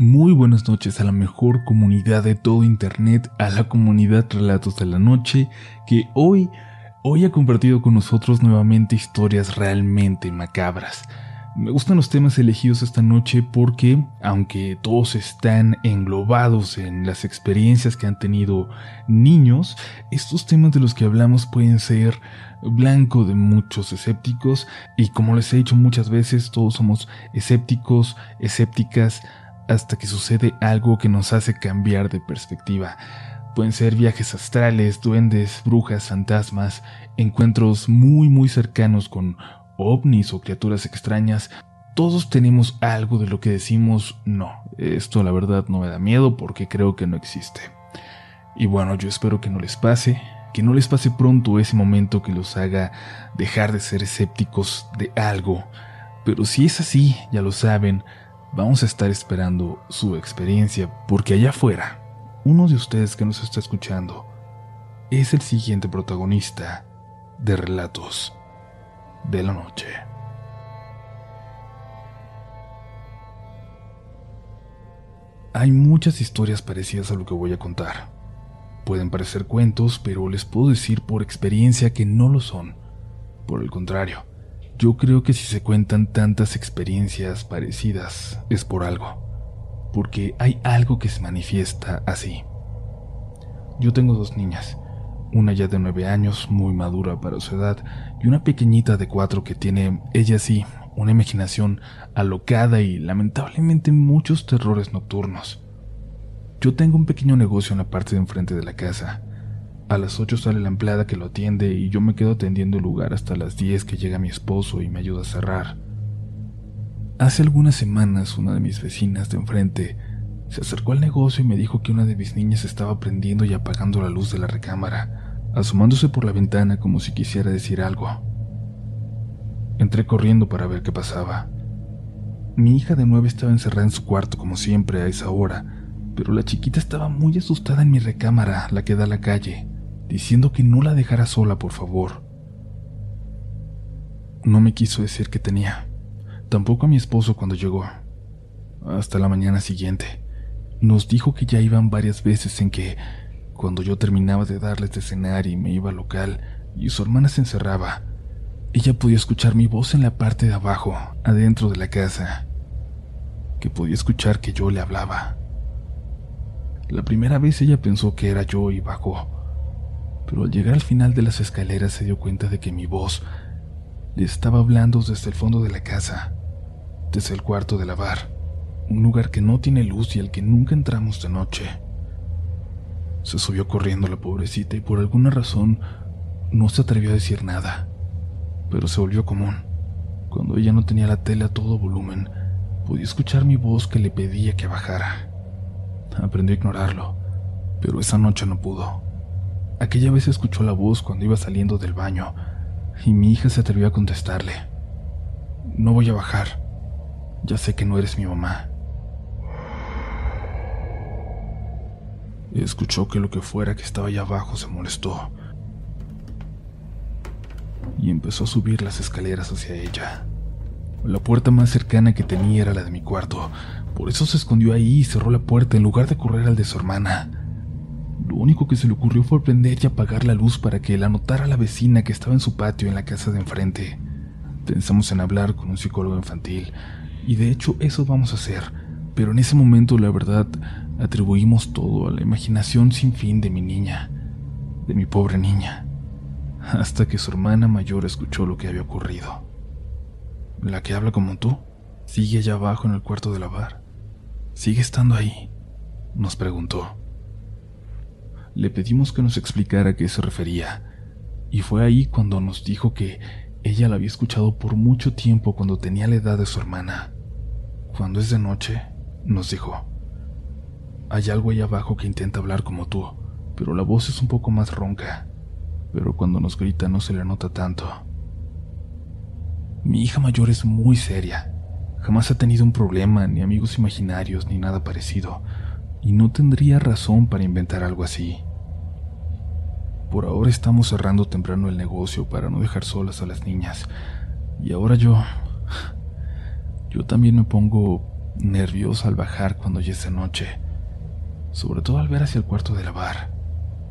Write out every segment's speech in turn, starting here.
Muy buenas noches a la mejor comunidad de todo Internet, a la comunidad Relatos de la Noche, que hoy, hoy ha compartido con nosotros nuevamente historias realmente macabras. Me gustan los temas elegidos esta noche porque, aunque todos están englobados en las experiencias que han tenido niños, estos temas de los que hablamos pueden ser blanco de muchos escépticos y como les he dicho muchas veces, todos somos escépticos, escépticas, hasta que sucede algo que nos hace cambiar de perspectiva. Pueden ser viajes astrales, duendes, brujas, fantasmas, encuentros muy muy cercanos con ovnis o criaturas extrañas. Todos tenemos algo de lo que decimos, no, esto la verdad no me da miedo porque creo que no existe. Y bueno, yo espero que no les pase, que no les pase pronto ese momento que los haga dejar de ser escépticos de algo. Pero si es así, ya lo saben, vamos a estar esperando su experiencia porque allá afuera, uno de ustedes que nos está escuchando es el siguiente protagonista de Relatos de la Noche. Hay muchas historias parecidas a lo que voy a contar. Pueden parecer cuentos, pero les puedo decir por experiencia que no lo son. Por el contrario, yo creo que si se cuentan tantas experiencias parecidas es por algo, porque hay algo que se manifiesta así. Yo tengo dos niñas, una ya de nueve años, muy madura para su edad, y una pequeñita de cuatro que tiene, ella sí, una imaginación alocada y lamentablemente muchos terrores nocturnos. Yo tengo un pequeño negocio en la parte de enfrente de la casa, a las 8 sale la empleada que lo atiende y yo me quedo atendiendo el lugar hasta las 10 que llega mi esposo y me ayuda a cerrar. Hace algunas semanas una de mis vecinas de enfrente se acercó al negocio y me dijo que una de mis niñas estaba prendiendo y apagando la luz de la recámara, asomándose por la ventana como si quisiera decir algo. Entré corriendo para ver qué pasaba. Mi hija de nueve estaba encerrada en su cuarto como siempre a esa hora, pero la chiquita estaba muy asustada en mi recámara, la que da a la calle diciendo que no la dejara sola, por favor. No me quiso decir que tenía, tampoco a mi esposo cuando llegó. Hasta la mañana siguiente, nos dijo que ya iban varias veces en que, cuando yo terminaba de darles de cenar y me iba al local y su hermana se encerraba, ella podía escuchar mi voz en la parte de abajo, adentro de la casa, que podía escuchar que yo le hablaba. La primera vez ella pensó que era yo y bajó pero al llegar al final de las escaleras se dio cuenta de que mi voz le estaba hablando desde el fondo de la casa, desde el cuarto de lavar, un lugar que no tiene luz y al que nunca entramos de noche. Se subió corriendo la pobrecita y por alguna razón no se atrevió a decir nada, pero se volvió común. Cuando ella no tenía la tele a todo volumen, podía escuchar mi voz que le pedía que bajara. Aprendió a ignorarlo, pero esa noche no pudo. Aquella vez escuchó la voz cuando iba saliendo del baño y mi hija se atrevió a contestarle. No voy a bajar. Ya sé que no eres mi mamá. Escuchó que lo que fuera que estaba allá abajo se molestó y empezó a subir las escaleras hacia ella. La puerta más cercana que tenía era la de mi cuarto, por eso se escondió ahí y cerró la puerta en lugar de correr al de su hermana. Lo único que se le ocurrió fue prender y apagar la luz para que la notara la vecina que estaba en su patio en la casa de enfrente. Pensamos en hablar con un psicólogo infantil, y de hecho eso vamos a hacer, pero en ese momento la verdad atribuimos todo a la imaginación sin fin de mi niña, de mi pobre niña, hasta que su hermana mayor escuchó lo que había ocurrido. La que habla como tú, sigue allá abajo en el cuarto de lavar. Sigue estando ahí, nos preguntó. Le pedimos que nos explicara a qué se refería, y fue ahí cuando nos dijo que ella la había escuchado por mucho tiempo cuando tenía la edad de su hermana. Cuando es de noche, nos dijo, hay algo ahí abajo que intenta hablar como tú, pero la voz es un poco más ronca, pero cuando nos grita no se le nota tanto. Mi hija mayor es muy seria, jamás ha tenido un problema, ni amigos imaginarios, ni nada parecido, y no tendría razón para inventar algo así. Por ahora estamos cerrando temprano el negocio para no dejar solas a las niñas. Y ahora yo... Yo también me pongo nerviosa al bajar cuando ya es de noche, sobre todo al ver hacia el cuarto de lavar,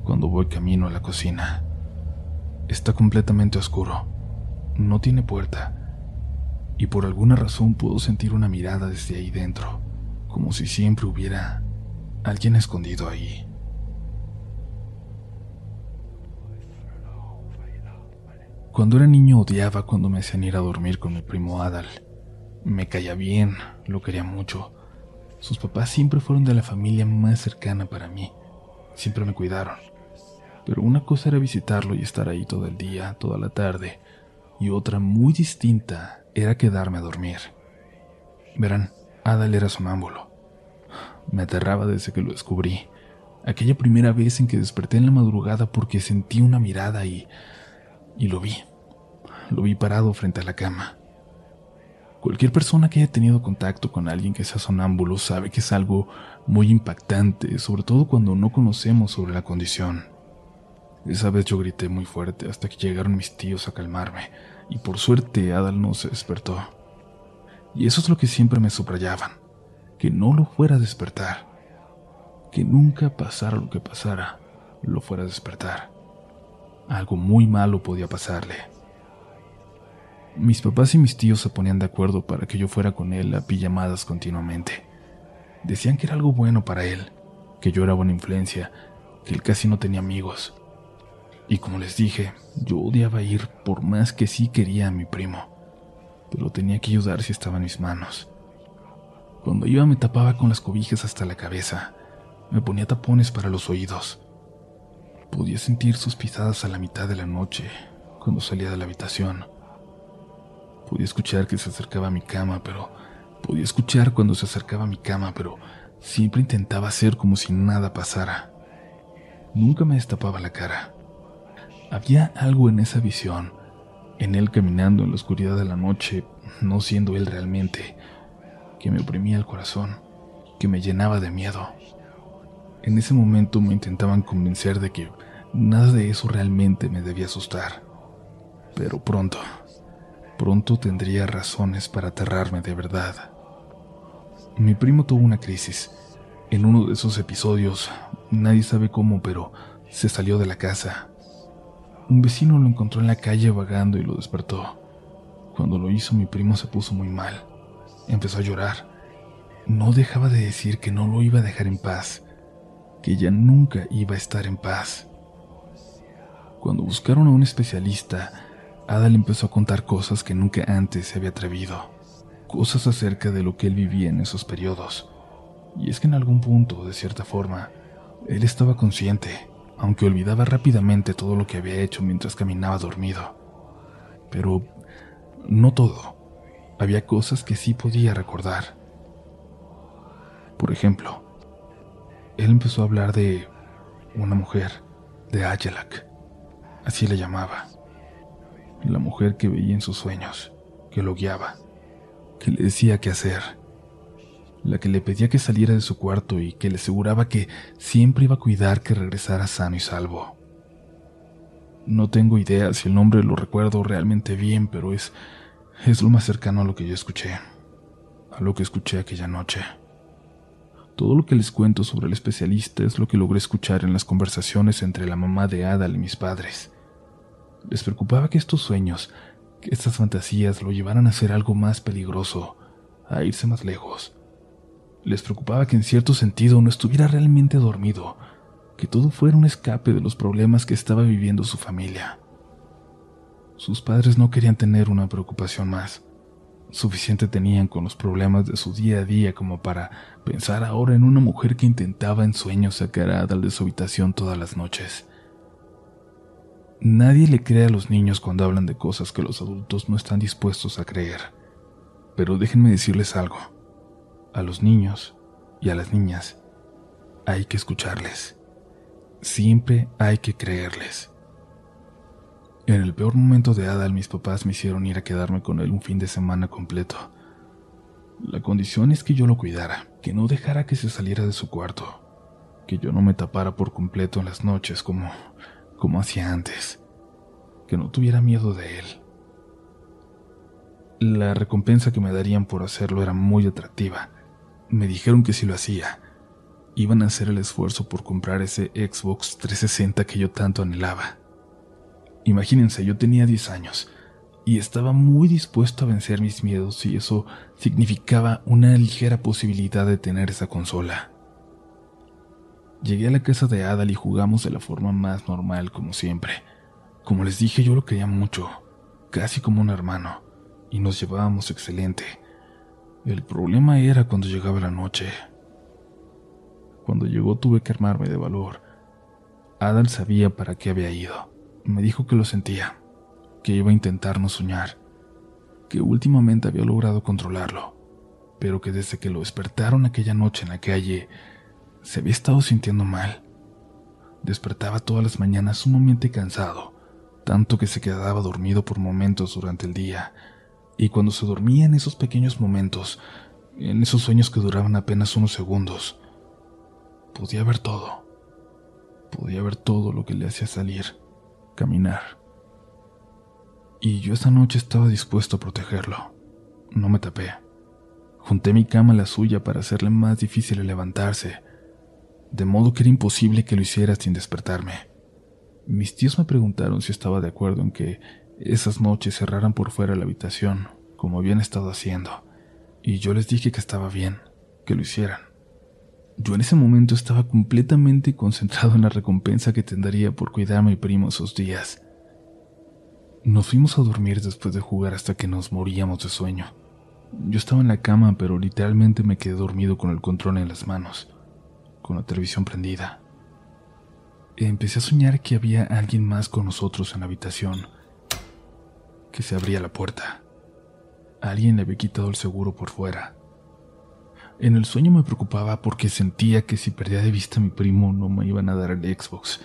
cuando voy camino a la cocina. Está completamente oscuro, no tiene puerta, y por alguna razón puedo sentir una mirada desde ahí dentro, como si siempre hubiera alguien escondido ahí. Cuando era niño odiaba cuando me hacían ir a dormir con mi primo Adal. Me caía bien, lo quería mucho. Sus papás siempre fueron de la familia más cercana para mí. Siempre me cuidaron. Pero una cosa era visitarlo y estar ahí todo el día, toda la tarde, y otra muy distinta era quedarme a dormir. Verán, Adal era sonámbulo. Me aterraba desde que lo descubrí. Aquella primera vez en que desperté en la madrugada porque sentí una mirada y... y lo vi lo vi parado frente a la cama. Cualquier persona que haya tenido contacto con alguien que sea sonámbulo sabe que es algo muy impactante, sobre todo cuando no conocemos sobre la condición. Esa vez yo grité muy fuerte hasta que llegaron mis tíos a calmarme, y por suerte Adal no se despertó. Y eso es lo que siempre me subrayaban, que no lo fuera a despertar, que nunca pasara lo que pasara, lo fuera a despertar. Algo muy malo podía pasarle. Mis papás y mis tíos se ponían de acuerdo para que yo fuera con él a pijamadas continuamente. Decían que era algo bueno para él, que yo era buena influencia, que él casi no tenía amigos. Y como les dije, yo odiaba ir por más que sí quería a mi primo, pero tenía que ayudar si estaba en mis manos. Cuando iba me tapaba con las cobijas hasta la cabeza, me ponía tapones para los oídos. Podía sentir sus pisadas a la mitad de la noche, cuando salía de la habitación. Podía escuchar que se acercaba a mi cama, pero podía escuchar cuando se acercaba a mi cama, pero siempre intentaba hacer como si nada pasara. Nunca me destapaba la cara. Había algo en esa visión, en él caminando en la oscuridad de la noche, no siendo él realmente, que me oprimía el corazón, que me llenaba de miedo. En ese momento me intentaban convencer de que nada de eso realmente me debía asustar. Pero pronto, pronto tendría razones para aterrarme de verdad. Mi primo tuvo una crisis. En uno de esos episodios, nadie sabe cómo, pero se salió de la casa. Un vecino lo encontró en la calle vagando y lo despertó. Cuando lo hizo mi primo se puso muy mal. Empezó a llorar. No dejaba de decir que no lo iba a dejar en paz, que ya nunca iba a estar en paz. Cuando buscaron a un especialista, Ada le empezó a contar cosas que nunca antes se había atrevido, cosas acerca de lo que él vivía en esos periodos. Y es que en algún punto, de cierta forma, él estaba consciente, aunque olvidaba rápidamente todo lo que había hecho mientras caminaba dormido. Pero no todo. Había cosas que sí podía recordar. Por ejemplo, él empezó a hablar de una mujer, de Ajelak, así le llamaba la mujer que veía en sus sueños, que lo guiaba, que le decía qué hacer, la que le pedía que saliera de su cuarto y que le aseguraba que siempre iba a cuidar que regresara sano y salvo. No tengo idea si el nombre lo recuerdo realmente bien, pero es, es lo más cercano a lo que yo escuché, a lo que escuché aquella noche. Todo lo que les cuento sobre el especialista es lo que logré escuchar en las conversaciones entre la mamá de Adal y mis padres. Les preocupaba que estos sueños, que estas fantasías lo llevaran a hacer algo más peligroso, a irse más lejos. Les preocupaba que en cierto sentido no estuviera realmente dormido, que todo fuera un escape de los problemas que estaba viviendo su familia. Sus padres no querían tener una preocupación más. Suficiente tenían con los problemas de su día a día como para pensar ahora en una mujer que intentaba en sueños sacar a Adal de su habitación todas las noches. Nadie le cree a los niños cuando hablan de cosas que los adultos no están dispuestos a creer. Pero déjenme decirles algo. A los niños y a las niñas hay que escucharles. Siempre hay que creerles. En el peor momento de Adal, mis papás me hicieron ir a quedarme con él un fin de semana completo. La condición es que yo lo cuidara, que no dejara que se saliera de su cuarto, que yo no me tapara por completo en las noches como como hacía antes, que no tuviera miedo de él. La recompensa que me darían por hacerlo era muy atractiva, Me dijeron que si lo hacía, iban a hacer el esfuerzo por comprar ese Xbox 360 que yo tanto anhelaba. Imagínense, yo tenía 10 años y estaba muy dispuesto a vencer mis miedos y eso significaba una ligera posibilidad de tener esa consola. Llegué a la casa de Adal y jugamos de la forma más normal como siempre. Como les dije, yo lo quería mucho, casi como un hermano, y nos llevábamos excelente. El problema era cuando llegaba la noche. Cuando llegó tuve que armarme de valor. Adal sabía para qué había ido. Me dijo que lo sentía, que iba a intentar no soñar, que últimamente había logrado controlarlo, pero que desde que lo despertaron aquella noche en la calle, se había estado sintiendo mal. Despertaba todas las mañanas sumamente cansado, tanto que se quedaba dormido por momentos durante el día, y cuando se dormía en esos pequeños momentos, en esos sueños que duraban apenas unos segundos, podía ver todo, podía ver todo lo que le hacía salir, caminar. Y yo esa noche estaba dispuesto a protegerlo. No me tapé. Junté mi cama a la suya para hacerle más difícil el levantarse, de modo que era imposible que lo hiciera sin despertarme. Mis tíos me preguntaron si estaba de acuerdo en que esas noches cerraran por fuera la habitación, como habían estado haciendo, y yo les dije que estaba bien, que lo hicieran. Yo en ese momento estaba completamente concentrado en la recompensa que tendría por cuidar a mi primo esos días. Nos fuimos a dormir después de jugar hasta que nos moríamos de sueño. Yo estaba en la cama, pero literalmente me quedé dormido con el control en las manos con la televisión prendida. Empecé a soñar que había alguien más con nosotros en la habitación, que se abría la puerta. Alguien le había quitado el seguro por fuera. En el sueño me preocupaba porque sentía que si perdía de vista a mi primo no me iban a dar el Xbox.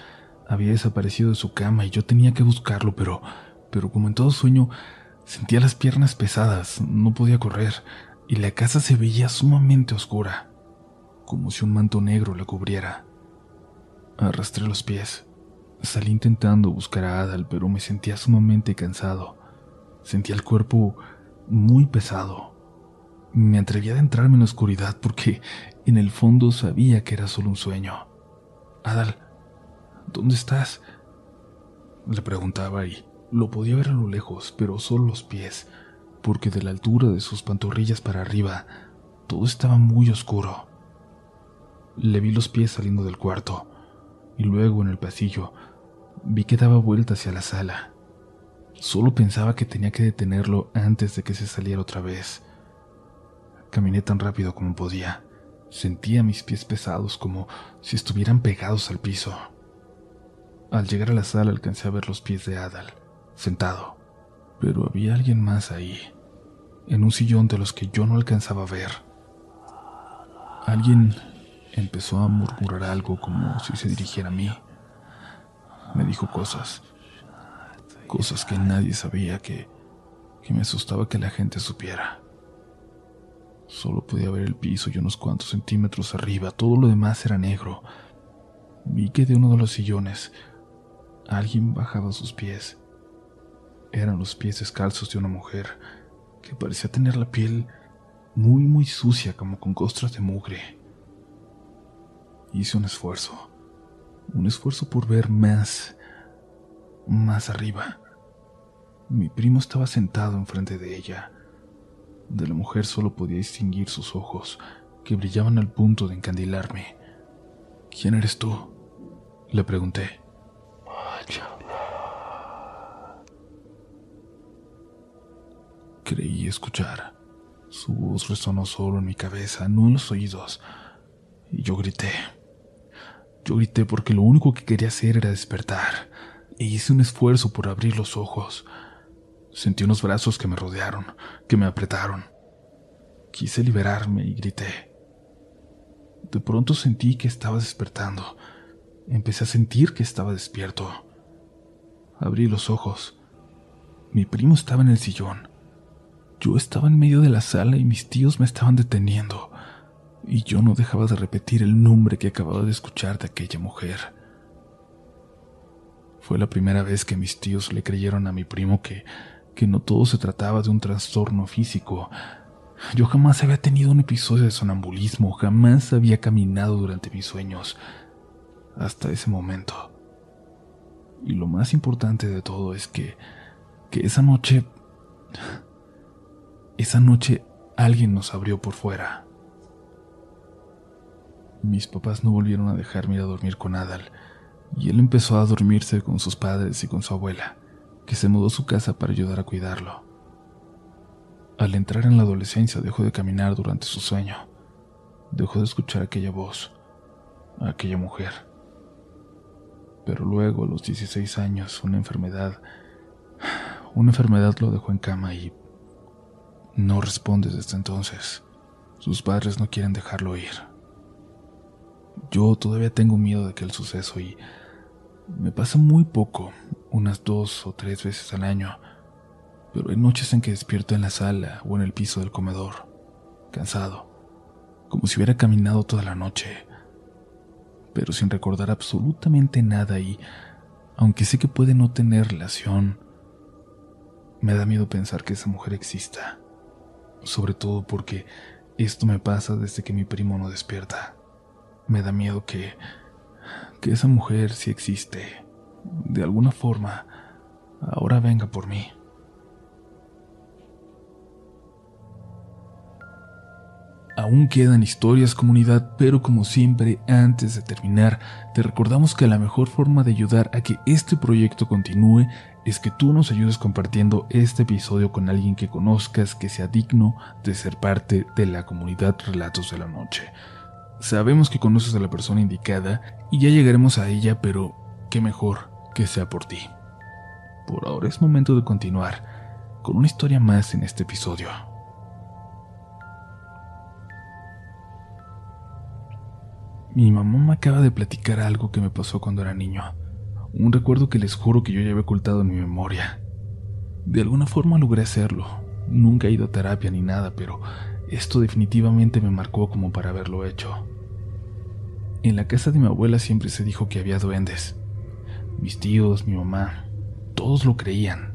Había desaparecido de su cama y yo tenía que buscarlo, pero, pero como en todo sueño, sentía las piernas pesadas, no podía correr y la casa se veía sumamente oscura como si un manto negro la cubriera. Arrastré los pies. Salí intentando buscar a Adal, pero me sentía sumamente cansado. Sentía el cuerpo muy pesado. Me atreví a adentrarme en la oscuridad porque en el fondo sabía que era solo un sueño. Adal, ¿dónde estás? Le preguntaba y lo podía ver a lo lejos, pero solo los pies, porque de la altura de sus pantorrillas para arriba todo estaba muy oscuro. Le vi los pies saliendo del cuarto y luego en el pasillo vi que daba vuelta hacia la sala. Solo pensaba que tenía que detenerlo antes de que se saliera otra vez. Caminé tan rápido como podía. Sentía mis pies pesados como si estuvieran pegados al piso. Al llegar a la sala alcancé a ver los pies de Adal, sentado, pero había alguien más ahí, en un sillón de los que yo no alcanzaba a ver. Alguien empezó a murmurar algo como si se dirigiera a mí. Me dijo cosas, cosas que nadie sabía que, que me asustaba que la gente supiera. Solo podía ver el piso y unos cuantos centímetros arriba, todo lo demás era negro. Vi que de uno de los sillones alguien bajaba sus pies. Eran los pies descalzos de una mujer que parecía tener la piel muy muy sucia como con costras de mugre. Hice un esfuerzo, un esfuerzo por ver más, más arriba. Mi primo estaba sentado enfrente de ella. De la mujer solo podía distinguir sus ojos, que brillaban al punto de encandilarme. ¿Quién eres tú? Le pregunté. Creí escuchar. Su voz resonó solo en mi cabeza, no en los oídos, y yo grité. Yo grité porque lo único que quería hacer era despertar, e hice un esfuerzo por abrir los ojos. Sentí unos brazos que me rodearon, que me apretaron. Quise liberarme y grité. De pronto sentí que estaba despertando. Empecé a sentir que estaba despierto. Abrí los ojos. Mi primo estaba en el sillón. Yo estaba en medio de la sala y mis tíos me estaban deteniendo y yo no dejaba de repetir el nombre que acababa de escuchar de aquella mujer. Fue la primera vez que mis tíos le creyeron a mi primo que, que no todo se trataba de un trastorno físico. Yo jamás había tenido un episodio de sonambulismo, jamás había caminado durante mis sueños, hasta ese momento. Y lo más importante de todo es que, que esa noche, esa noche alguien nos abrió por fuera. Mis papás no volvieron a dejarme ir a dormir con Adal, y él empezó a dormirse con sus padres y con su abuela, que se mudó a su casa para ayudar a cuidarlo. Al entrar en la adolescencia dejó de caminar durante su sueño. Dejó de escuchar aquella voz, aquella mujer. Pero luego, a los 16 años, una enfermedad, una enfermedad lo dejó en cama y no responde desde entonces. Sus padres no quieren dejarlo ir. Yo todavía tengo miedo de aquel suceso y me pasa muy poco, unas dos o tres veces al año pero hay noches en que despierto en la sala o en el piso del comedor, cansado, como si hubiera caminado toda la noche, pero sin recordar absolutamente nada y, aunque sé que puede no tener relación, me da miedo pensar que esa mujer exista, sobre todo porque esto me pasa desde que mi primo no despierta. Me da miedo que, que esa mujer, si existe, de alguna forma, ahora venga por mí. Aún quedan historias comunidad, pero como siempre, antes de terminar, te recordamos que la mejor forma de ayudar a que este proyecto continúe es que tú nos ayudes compartiendo este episodio con alguien que conozcas que sea digno de ser parte de la comunidad Relatos de la Noche. Sabemos que conoces a la persona indicada y ya llegaremos a ella, pero qué mejor que sea por ti. Por ahora es momento de continuar con una historia más en este episodio. Mi mamá me acaba de platicar algo que me pasó cuando era niño. Un recuerdo que les juro que yo ya había ocultado en mi memoria. De alguna forma logré hacerlo. Nunca he ido a terapia ni nada, pero esto definitivamente me marcó como para haberlo hecho. En la casa de mi abuela siempre se dijo que había duendes. Mis tíos, mi mamá, todos lo creían.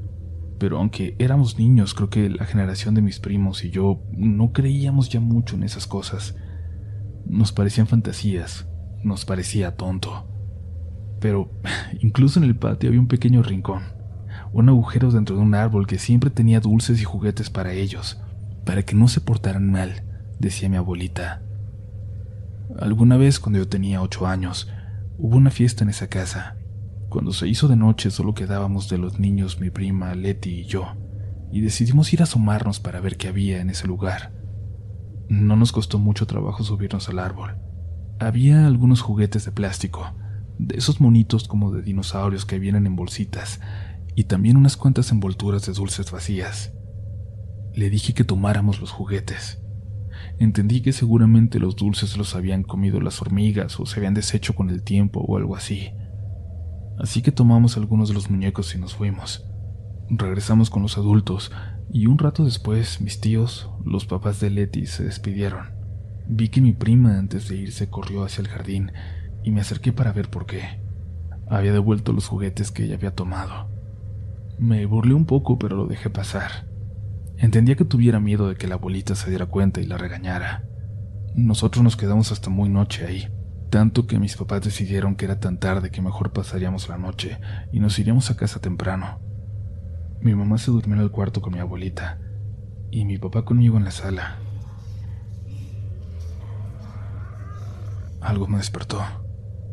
Pero aunque éramos niños, creo que la generación de mis primos y yo no creíamos ya mucho en esas cosas. Nos parecían fantasías, nos parecía tonto. Pero incluso en el patio había un pequeño rincón, un agujero dentro de un árbol que siempre tenía dulces y juguetes para ellos, para que no se portaran mal, decía mi abuelita. Alguna vez cuando yo tenía ocho años, hubo una fiesta en esa casa. Cuando se hizo de noche solo quedábamos de los niños mi prima Leti y yo, y decidimos ir a asomarnos para ver qué había en ese lugar. No nos costó mucho trabajo subirnos al árbol. Había algunos juguetes de plástico, de esos monitos como de dinosaurios que vienen en bolsitas, y también unas cuantas envolturas de dulces vacías. Le dije que tomáramos los juguetes. Entendí que seguramente los dulces los habían comido las hormigas o se habían deshecho con el tiempo o algo así. Así que tomamos algunos de los muñecos y nos fuimos. Regresamos con los adultos y un rato después mis tíos, los papás de Letty, se despidieron. Vi que mi prima antes de irse corrió hacia el jardín y me acerqué para ver por qué. Había devuelto los juguetes que ella había tomado. Me burlé un poco, pero lo dejé pasar. Entendía que tuviera miedo de que la abuelita se diera cuenta y la regañara. Nosotros nos quedamos hasta muy noche ahí, tanto que mis papás decidieron que era tan tarde que mejor pasaríamos la noche y nos iríamos a casa temprano. Mi mamá se durmió en el cuarto con mi abuelita y mi papá conmigo en la sala. Algo me despertó.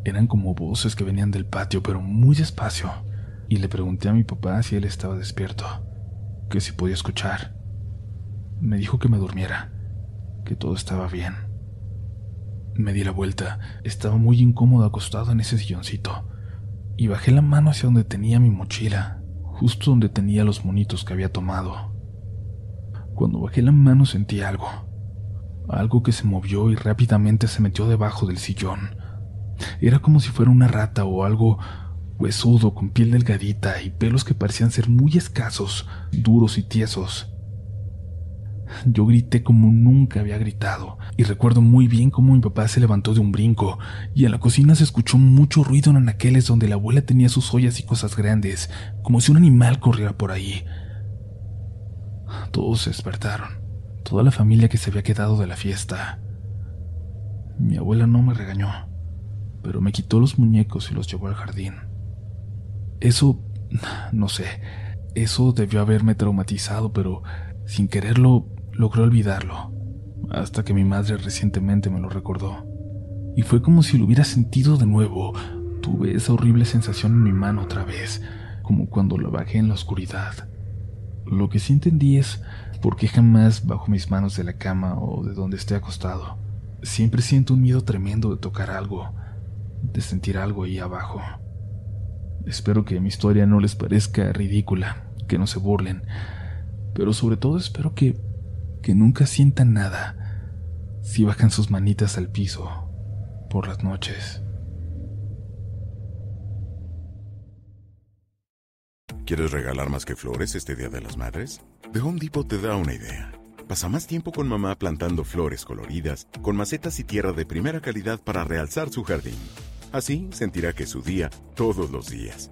Eran como voces que venían del patio, pero muy despacio, y le pregunté a mi papá si él estaba despierto, que si podía escuchar. Me dijo que me durmiera, que todo estaba bien. Me di la vuelta, estaba muy incómodo acostado en ese silloncito, y bajé la mano hacia donde tenía mi mochila, justo donde tenía los monitos que había tomado. Cuando bajé la mano sentí algo, algo que se movió y rápidamente se metió debajo del sillón. Era como si fuera una rata o algo huesudo con piel delgadita y pelos que parecían ser muy escasos, duros y tiesos. Yo grité como nunca había gritado, y recuerdo muy bien cómo mi papá se levantó de un brinco, y en la cocina se escuchó mucho ruido en anaqueles donde la abuela tenía sus ollas y cosas grandes, como si un animal corriera por ahí. Todos se despertaron, toda la familia que se había quedado de la fiesta. Mi abuela no me regañó, pero me quitó los muñecos y los llevó al jardín. Eso, no sé, eso debió haberme traumatizado, pero sin quererlo logré olvidarlo, hasta que mi madre recientemente me lo recordó. Y fue como si lo hubiera sentido de nuevo. Tuve esa horrible sensación en mi mano otra vez, como cuando la bajé en la oscuridad. Lo que sí entendí es por qué jamás bajo mis manos de la cama o de donde esté acostado. Siempre siento un miedo tremendo de tocar algo, de sentir algo ahí abajo. Espero que mi historia no les parezca ridícula, que no se burlen, pero sobre todo espero que, que nunca sientan nada si bajan sus manitas al piso por las noches. ¿Quieres regalar más que flores este Día de las Madres? The Home Depot te da una idea. Pasa más tiempo con mamá plantando flores coloridas, con macetas y tierra de primera calidad para realzar su jardín. Así sentirá que es su día todos los días.